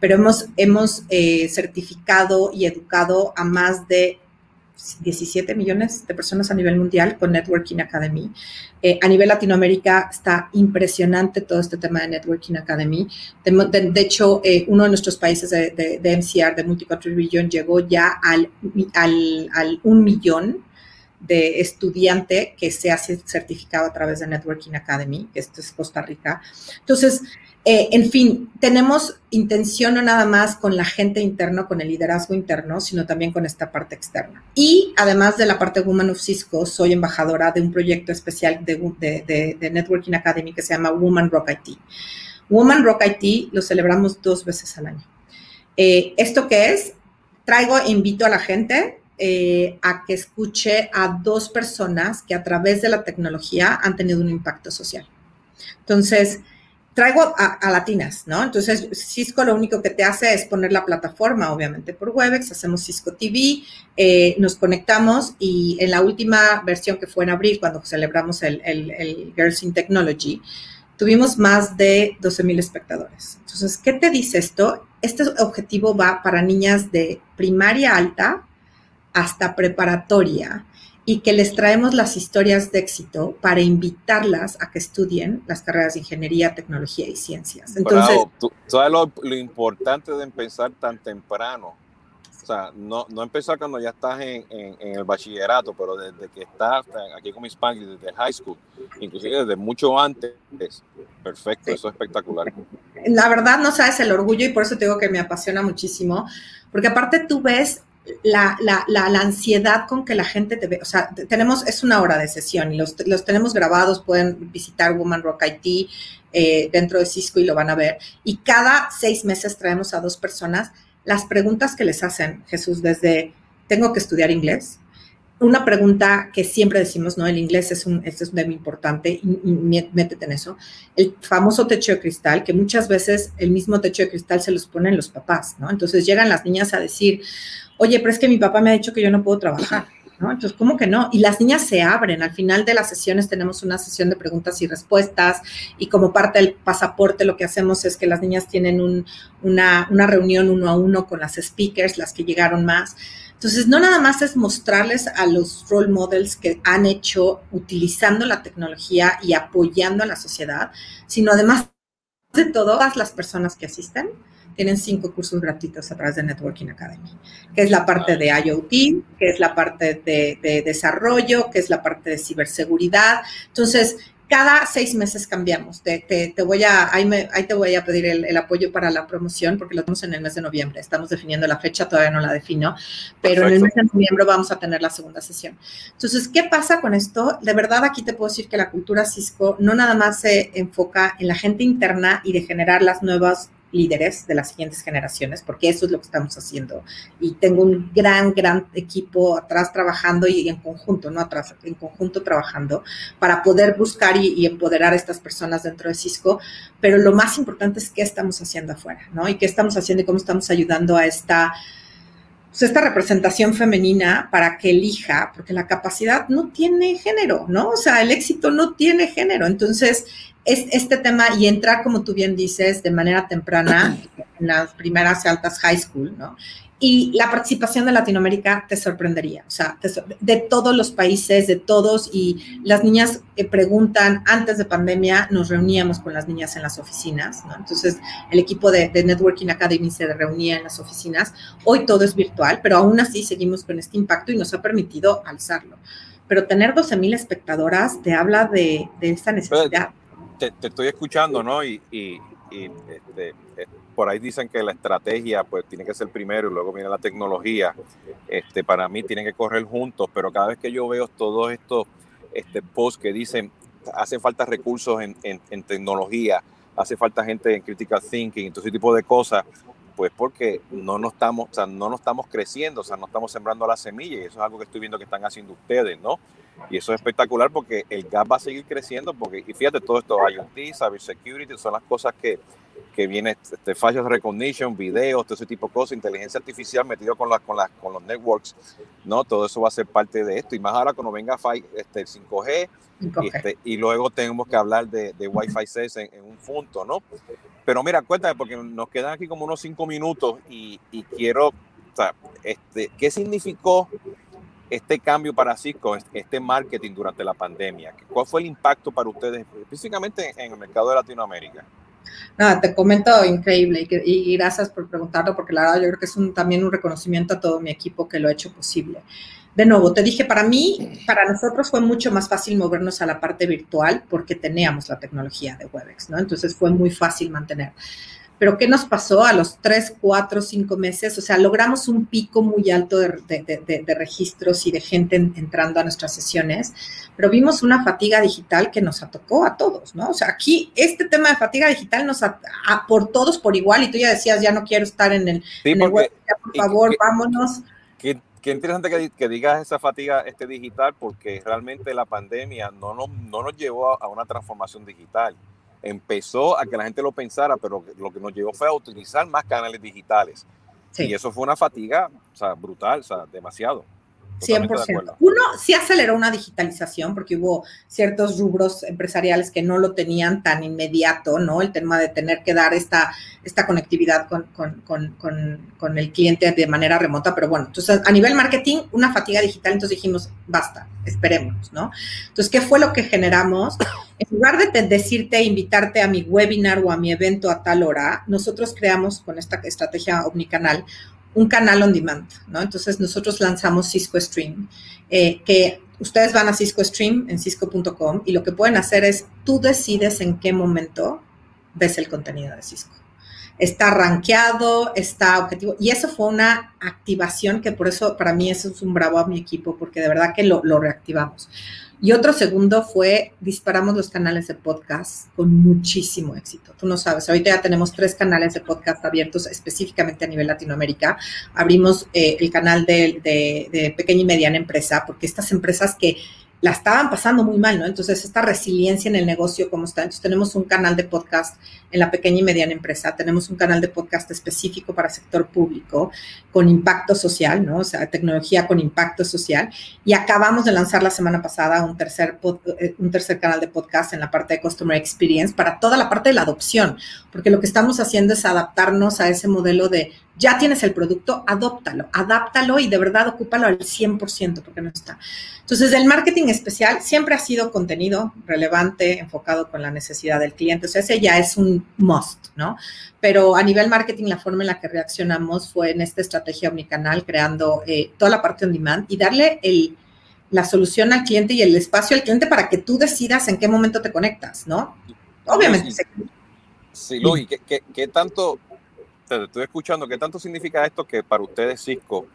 pero hemos, hemos eh, certificado y educado a más de 17 millones de personas a nivel mundial con Networking Academy. Eh, a nivel Latinoamérica está impresionante todo este tema de Networking Academy. De, hecho, eh, uno de nuestros países de, de, MCR, de Multicountry Region, llegó ya al, al, al un millón de estudiante que se hace certificado a través de Networking Academy, que esto es Costa Rica. Entonces, eh, en fin, tenemos intención no nada más con la gente interna, con el liderazgo interno, sino también con esta parte externa. Y además de la parte Woman of Cisco, soy embajadora de un proyecto especial de, de, Networking Academy que se llama Woman Rock IT. Woman Rock IT lo celebramos dos veces al año. Eh, ¿Esto qué es? Traigo, e invito a la gente eh, a que escuche a dos personas que a través de la tecnología han tenido un impacto social. Entonces, traigo a, latinas, ¿no? Entonces, Cisco lo único que te hace es poner la plataforma, obviamente, por Webex, hacemos Cisco TV, eh, nos conectamos y en la última versión que fue en abril, cuando celebramos el, Girls in Technology, tuvimos más de 12 mil espectadores. Entonces, ¿qué te dice esto? Este objetivo va para niñas de primaria alta hasta preparatoria y que les traemos las historias de éxito para invitarlas a que estudien las carreras de ingeniería, tecnología y ciencias. Entonces, tú, sabes lo, importante de empezar tan temprano. O sea, no, no empezar cuando ya estás en, en, el bachillerato, pero desde que estás aquí con mis padres, desde high school, inclusive desde mucho antes. Perfecto, eso es espectacular. La verdad no sabes el orgullo y por eso te digo que me apasiona muchísimo, porque aparte tú ves la, la, la, ansiedad con que la gente te ve, o sea, tenemos, es una hora de sesión y los, los tenemos grabados, pueden visitar Woman Rock IT eh, dentro de Cisco y lo van a ver. Y cada seis meses traemos a dos personas las preguntas que les hacen, Jesús, desde, tengo que estudiar inglés, una pregunta que siempre decimos, ¿no? El inglés es un, es un tema importante y, métete en eso. El famoso techo de cristal, que muchas veces el mismo techo de cristal se los ponen los papás, ¿no? Entonces llegan las niñas a decir, oye, pero es que mi papá me ha dicho que yo no puedo trabajar. ¿No? Entonces, ¿cómo que no? Y las niñas se abren. Al final de las sesiones tenemos una sesión de preguntas y respuestas y como parte del pasaporte lo que hacemos es que las niñas tienen una, una reunión uno a uno con las speakers, las que llegaron más entonces, no nada más es mostrarles a los role models que han hecho utilizando la tecnología y apoyando a la sociedad, sino además de todas las personas que asisten, tienen cinco cursos gratuitos a través de Networking Academy, que es la parte de IoT, que es la parte de, de desarrollo, que es la parte de ciberseguridad. Entonces, cada seis meses cambiamos. Te, te, voy a, ahí, te voy a pedir el, apoyo para la promoción porque lo tenemos en el mes de noviembre. Estamos definiendo la fecha, todavía no la defino, pero en el mes de noviembre vamos a tener la segunda sesión. Entonces, ¿qué pasa con esto? De verdad, aquí te puedo decir que la cultura Cisco no nada más se enfoca en la gente interna y de generar las nuevas líderes de las siguientes generaciones, porque eso es lo que estamos haciendo. Y tengo un gran, gran equipo atrás trabajando y en conjunto, no atrás, en conjunto trabajando para poder buscar y, empoderar a estas personas dentro de Cisco. Pero lo más importante es qué estamos haciendo afuera, ¿no? Y qué estamos haciendo y cómo estamos ayudando a esta pues, esta representación femenina para que elija, porque la capacidad no tiene género, ¿no? O sea, el éxito no tiene género. Entonces, es este tema y entrar, como tú bien dices, de manera temprana en las primeras altas high school, ¿no? Y la participación de Latinoamérica te sorprendería, o sea, de todos los países, de todos, y las niñas eh, preguntan, antes de pandemia nos reuníamos con las niñas en las oficinas, ¿no? Entonces, el equipo de, de, Networking Academy se reunía en las oficinas, hoy todo es virtual, pero aún así seguimos con este impacto y nos ha permitido alzarlo. Pero tener 12 mil espectadoras te habla de, de esta necesidad. Te, te, estoy escuchando, ¿no? Y, y, y este, por ahí dicen que la estrategia pues tiene que ser primero y luego viene la tecnología. Este, para mí tienen que correr juntos, pero cada vez que yo veo todos estos este, posts que dicen hace falta recursos en tecnología, hace falta gente en critical thinking, todo ese tipo de cosas, pues porque no nos estamos, o sea, no nos estamos creciendo, o sea, no estamos sembrando la semilla y eso es algo que estoy viendo que están haciendo ustedes, ¿no? Y eso es espectacular porque el gap va a seguir creciendo porque, y fíjate, todo esto, IoT, cybersecurity, son las cosas que, que viene este, facial recognition, videos, todo ese tipo de cosas, inteligencia artificial metido con, las con, las con los networks, ¿no? Todo eso va a ser parte de esto. Y más ahora cuando venga este, el 5G, 5G. Este, y luego tenemos que hablar de, de Wi-Fi 6 en, en, un punto, ¿no? Pero mira, cuéntame, porque nos quedan aquí como unos cinco minutos y, y quiero, o sea, este, ¿qué significó este cambio para Cisco, este marketing durante la pandemia? ¿Cuál fue el impacto para ustedes, específicamente en el mercado de Latinoamérica? Nada, te comento increíble y, y, gracias por preguntarlo porque la verdad yo creo que es un, también un reconocimiento a todo mi equipo que lo ha hecho posible. De nuevo, te dije, para mí, para nosotros fue mucho más fácil movernos a la parte virtual porque teníamos la tecnología de WebEx, ¿no? Entonces fue muy fácil mantener. Pero ¿qué nos pasó a los tres, cuatro, cinco meses? O sea, logramos un pico muy alto de, de, de, de registros y de gente en, entrando a nuestras sesiones, pero vimos una fatiga digital que nos atacó a todos, ¿no? O sea, aquí este tema de fatiga digital nos a, a, por todos por igual y tú ya decías, ya no quiero estar en el, sí, en el web, ya, por favor, que, vámonos. Que, qué interesante que, que, digas esa fatiga este digital porque realmente la pandemia no nos, no nos llevó a, a una transformación digital empezó a que la gente lo pensara, pero lo que nos llevó fue a utilizar más canales digitales. Sí. Y eso fue una fatiga o sea, brutal, o sea, demasiado. 100%. Uno sí aceleró una digitalización porque hubo ciertos rubros empresariales que no lo tenían tan inmediato, ¿no? El tema de tener que dar esta, esta conectividad con, con, con, con, el cliente de manera remota, pero bueno, entonces a nivel marketing, una fatiga digital, entonces dijimos, basta, esperemos, ¿no? Entonces, ¿qué fue lo que generamos? En lugar de decirte, invitarte a mi webinar o a mi evento a tal hora, nosotros creamos con esta estrategia omnicanal un canal on demand, ¿no? Entonces nosotros lanzamos Cisco Stream, eh, que ustedes van a Cisco Stream en cisco.com y lo que pueden hacer es, tú decides en qué momento ves el contenido de Cisco. Está rankeado, está objetivo, y eso fue una activación que por eso para mí eso es un bravo a mi equipo, porque de verdad que lo, reactivamos. Y otro segundo fue, disparamos los canales de podcast con muchísimo éxito. Tú no sabes, ahorita ya tenemos tres canales de podcast abiertos específicamente a nivel Latinoamérica. Abrimos eh, el canal de, de pequeña y mediana empresa, porque estas empresas que la estaban pasando muy mal, ¿no? Entonces, esta resiliencia en el negocio, ¿cómo está? Entonces, tenemos un canal de podcast en la pequeña y mediana empresa, tenemos un canal de podcast específico para sector público con impacto social, ¿no? O sea, tecnología con impacto social. Y acabamos de lanzar la semana pasada un tercer, eh, un tercer canal de podcast en la parte de Customer Experience para toda la parte de la adopción, porque lo que estamos haciendo es adaptarnos a ese modelo de ya tienes el producto, adóptalo, adáptalo y de verdad ocúpalo al 100% porque no está. Entonces, el marketing especial siempre ha sido contenido relevante, enfocado con la necesidad del cliente. O sea, ese ya es un must, ¿no? Pero a nivel marketing, la forma en la que reaccionamos fue en esta estrategia omnicanal, creando eh, toda la parte on demand y darle el, la solución al cliente y el espacio al cliente para que tú decidas en qué momento te conectas, ¿no? Obviamente. Sí, sí Luis, ¿qué, qué, qué tanto te estoy escuchando, ¿qué tanto significa esto que para ustedes Cisco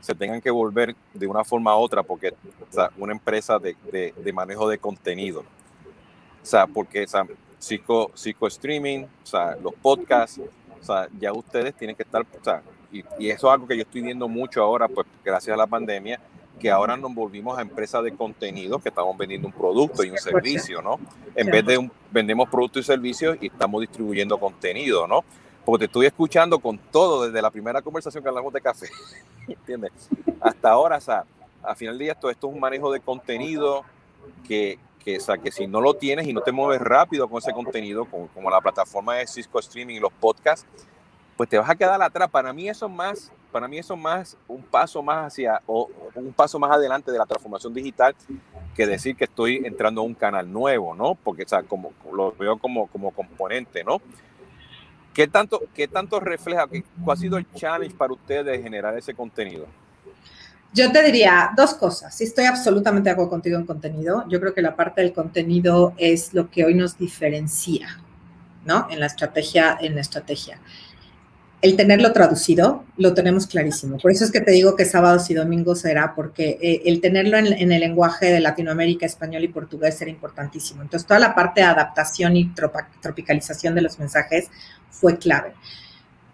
se tengan que volver de una forma u otra porque o sea, una empresa de, de, de, manejo de contenido? O sea, porque o sea, Cisco, Cisco Streaming, o sea, los podcasts, o sea, ya ustedes tienen que estar, o sea, y, y eso es algo que yo estoy viendo mucho ahora, pues gracias a la pandemia, que ahora nos volvimos a empresas de contenido que estamos vendiendo un producto y un servicio, ¿no? En vez de un, vendemos productos y servicios y estamos distribuyendo contenido, ¿no? Porque te estoy escuchando con todo desde la primera conversación que hablamos de café, ¿entiendes? Hasta ahora, o sea, a final de día todo esto es un manejo de contenido que, que, o sea, que si no lo tienes y no te mueves rápido con ese contenido, como, como la plataforma de Cisco Streaming y los podcasts, pues te vas a quedar atrás. Para mí eso es más para mí eso más un paso más hacia o un paso más adelante de la transformación digital que decir que estoy entrando a un canal nuevo, ¿no? Porque o sea, como lo veo como, como componente, ¿no? ¿Qué tanto, qué tanto refleja, cuál ha sido el challenge para ustedes de generar ese contenido? Yo te diría dos cosas. Sí, estoy absolutamente de acuerdo contigo en contenido. Yo creo que la parte del contenido es lo que hoy nos diferencia, ¿no? En la estrategia, en la estrategia el tenerlo traducido lo tenemos clarísimo. Por eso es que te digo que sábados y domingos será, porque eh, el tenerlo en, el lenguaje de Latinoamérica, español y portugués era importantísimo. Entonces, toda la parte de adaptación y tropicalización de los mensajes fue clave.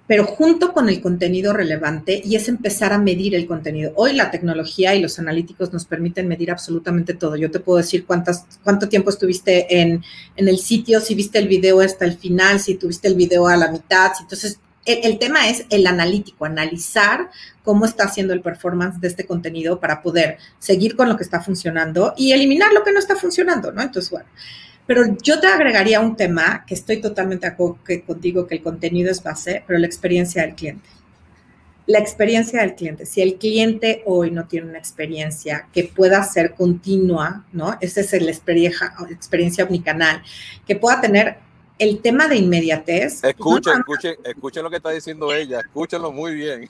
Pero junto con el contenido relevante, y es empezar a medir el contenido. Hoy la tecnología y los analíticos nos permiten medir absolutamente todo. Yo te puedo decir cuántas, cuánto tiempo estuviste en, en el sitio, si viste el video hasta el final, si tuviste el video a la mitad. Entonces, el, tema es el analítico, analizar cómo está haciendo el performance de este contenido para poder seguir con lo que está funcionando y eliminar lo que no está funcionando, ¿no? Entonces, bueno. Pero yo te agregaría un tema que estoy totalmente de acuerdo contigo que el contenido es base, pero la experiencia del cliente. La experiencia del cliente. Si el cliente hoy no tiene una experiencia que pueda ser continua, ¿no? Esa es la experiencia, experiencia omnicanal, que pueda tener el tema de inmediatez. Pues, escuchen, escuchen, escuchen lo que está diciendo ella, escúchenlo muy bien.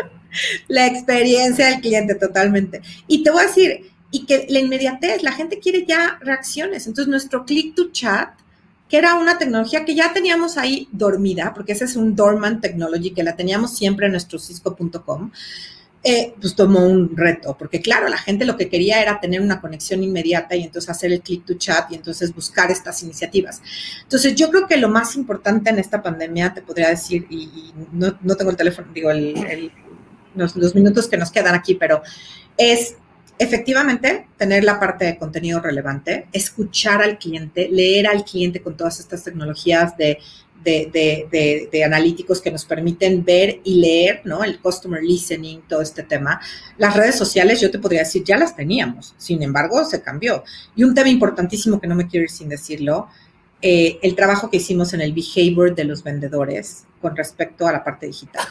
la experiencia del cliente, totalmente. Y te voy a decir, y que la inmediatez, la gente quiere ya reacciones. Entonces, nuestro click to chat, que era una tecnología que ya teníamos ahí dormida, porque ese es un dormant technology que la teníamos siempre en nuestro cisco.com eh, pues tomó un reto, porque claro, la gente lo que quería era tener una conexión inmediata y entonces hacer el click to chat y entonces buscar estas iniciativas. Entonces yo creo que lo más importante en esta pandemia, te podría decir, y, no, tengo el teléfono, digo, los, minutos que nos quedan aquí, pero es efectivamente tener la parte de contenido relevante, escuchar al cliente, leer al cliente con todas estas tecnologías de de, analíticos que nos permiten ver y leer, ¿no? El customer listening, todo este tema. Las redes sociales, yo te podría decir, ya las teníamos, sin embargo, se cambió. Y un tema importantísimo que no me quiero ir sin decirlo, eh, el trabajo que hicimos en el behavior de los vendedores con respecto a la parte digital.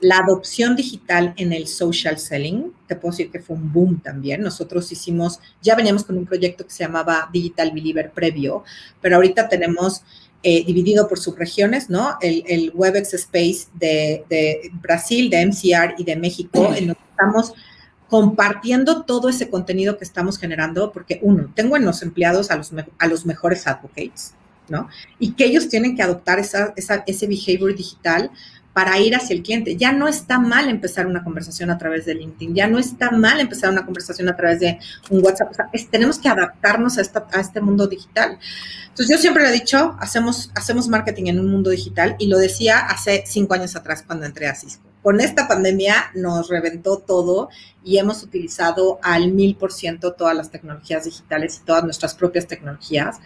La adopción digital en el social selling, te puedo decir que fue un boom también. Nosotros hicimos, ya veníamos con un proyecto que se llamaba Digital Believer previo, pero ahorita tenemos eh, dividido por subregiones, ¿no? El, el WebEx Space de, Brasil, de MCR y de México, en donde estamos compartiendo todo ese contenido que estamos generando, porque uno, tengo en los empleados a los, a los mejores advocates, ¿no? Y que ellos tienen que adoptar esa, ese behavior digital para ir hacia el cliente. Ya no está mal empezar una conversación a través de LinkedIn, ya no está mal empezar una conversación a través de un WhatsApp. O sea, tenemos que adaptarnos a, a, este mundo digital. Entonces, yo siempre lo he dicho, hacemos, hacemos marketing en un mundo digital y lo decía hace cinco años atrás cuando entré a Cisco. Con esta pandemia nos reventó todo y hemos utilizado al mil por ciento todas las tecnologías digitales y todas nuestras propias tecnologías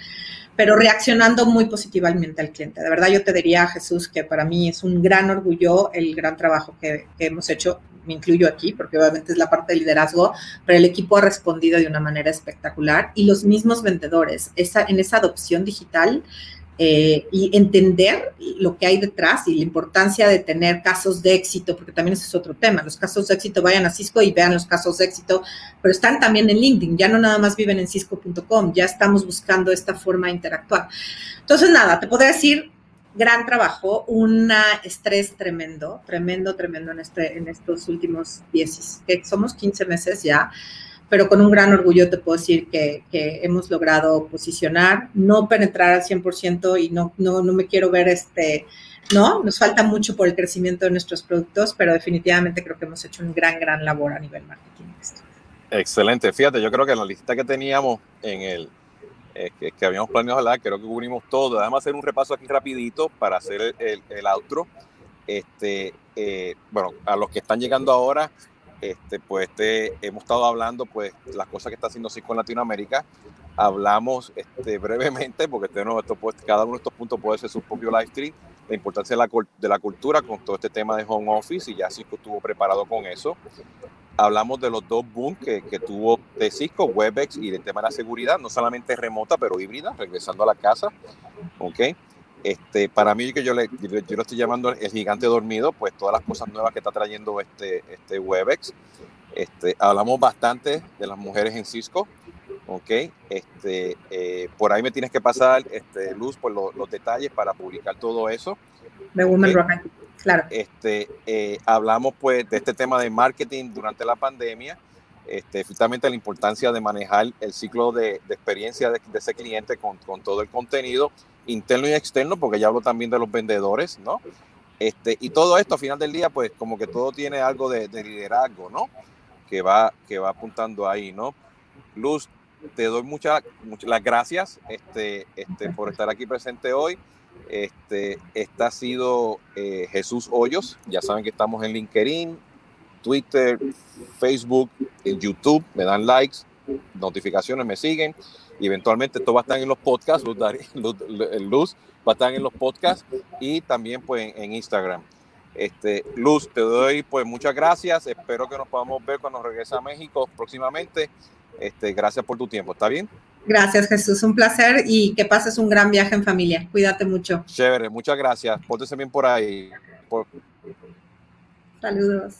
pero reaccionando muy positivamente al cliente. De verdad, yo te diría, Jesús, que para mí es un gran orgullo el gran trabajo que, hemos hecho. Me incluyo aquí porque obviamente es la parte de liderazgo, pero el equipo ha respondido de una manera espectacular y los mismos vendedores, esa, en esa adopción digital, eh, y entender lo que hay detrás y la importancia de tener casos de éxito, porque también ese es otro tema. Los casos de éxito, vayan a Cisco y vean los casos de éxito, pero están también en LinkedIn, ya no nada más viven en cisco.com, ya estamos buscando esta forma de interactuar. Entonces, nada, te puedo decir, gran trabajo, un estrés tremendo, tremendo, tremendo en, este, en estos últimos 10, que somos 15 meses ya pero con un gran orgullo te puedo decir que, hemos logrado posicionar, no penetrar al 100% y no, no, no me quiero ver este, ¿no? Nos falta mucho por el crecimiento de nuestros productos, pero definitivamente creo que hemos hecho un gran, gran labor a nivel marketing. Excelente, fíjate, yo creo que en la lista que teníamos en el, eh, que, habíamos planeado hablar, creo que cubrimos todo. Déjame hacer un repaso aquí rapidito para hacer el, el, outro. Este, eh, bueno, a los que están llegando ahora, este, pues este, hemos estado hablando pues las cosas que está haciendo Cisco en Latinoamérica. Hablamos este, brevemente, porque este, esto, pues, cada uno de estos puntos puede ser su propio live stream, la importancia de la, de la cultura con todo este tema de home office y ya Cisco estuvo preparado con eso. Hablamos de los dos booms que, que tuvo de Cisco, WebEx y el tema de la seguridad, no solamente remota, pero híbrida, regresando a la casa. ¿ok? Este, para mí, que yo, le, yo, lo estoy llamando el gigante dormido, pues todas las cosas nuevas que está trayendo este, este Webex. Este, hablamos bastante de las mujeres en Cisco, ¿ok? Este, eh, por ahí me tienes que pasar, este, Luz, por los detalles para publicar todo eso. De Women Rock, claro. Este, eh, hablamos pues de este tema de marketing durante la pandemia, este, justamente la importancia de manejar el ciclo de, de experiencia de, de, ese cliente con, con todo el contenido interno y externo, porque ya hablo también de los vendedores, ¿no? Este, y todo esto, a final del día, pues como que todo tiene algo de, de liderazgo, ¿no? Que va, que va apuntando ahí, ¿no? Luz, te doy muchas las gracias este, este, por estar aquí presente hoy. Este, esta ha sido eh, Jesús Hoyos. Ya saben que estamos en LinkedIn, Twitter, Facebook, en YouTube. Me dan likes, notificaciones, me siguen. Y eventualmente esto va a estar en los podcasts. Luz, Luz va a estar en los podcasts y también pues en, en Instagram. Este, Luz, te doy pues muchas gracias. Espero que nos podamos ver cuando regrese a México próximamente. Este, gracias por tu tiempo, ¿está bien? Gracias, Jesús. Un placer y que pases un gran viaje en familia. Cuídate mucho. Chévere, muchas gracias. Pórtese bien por ahí. Por... Saludos.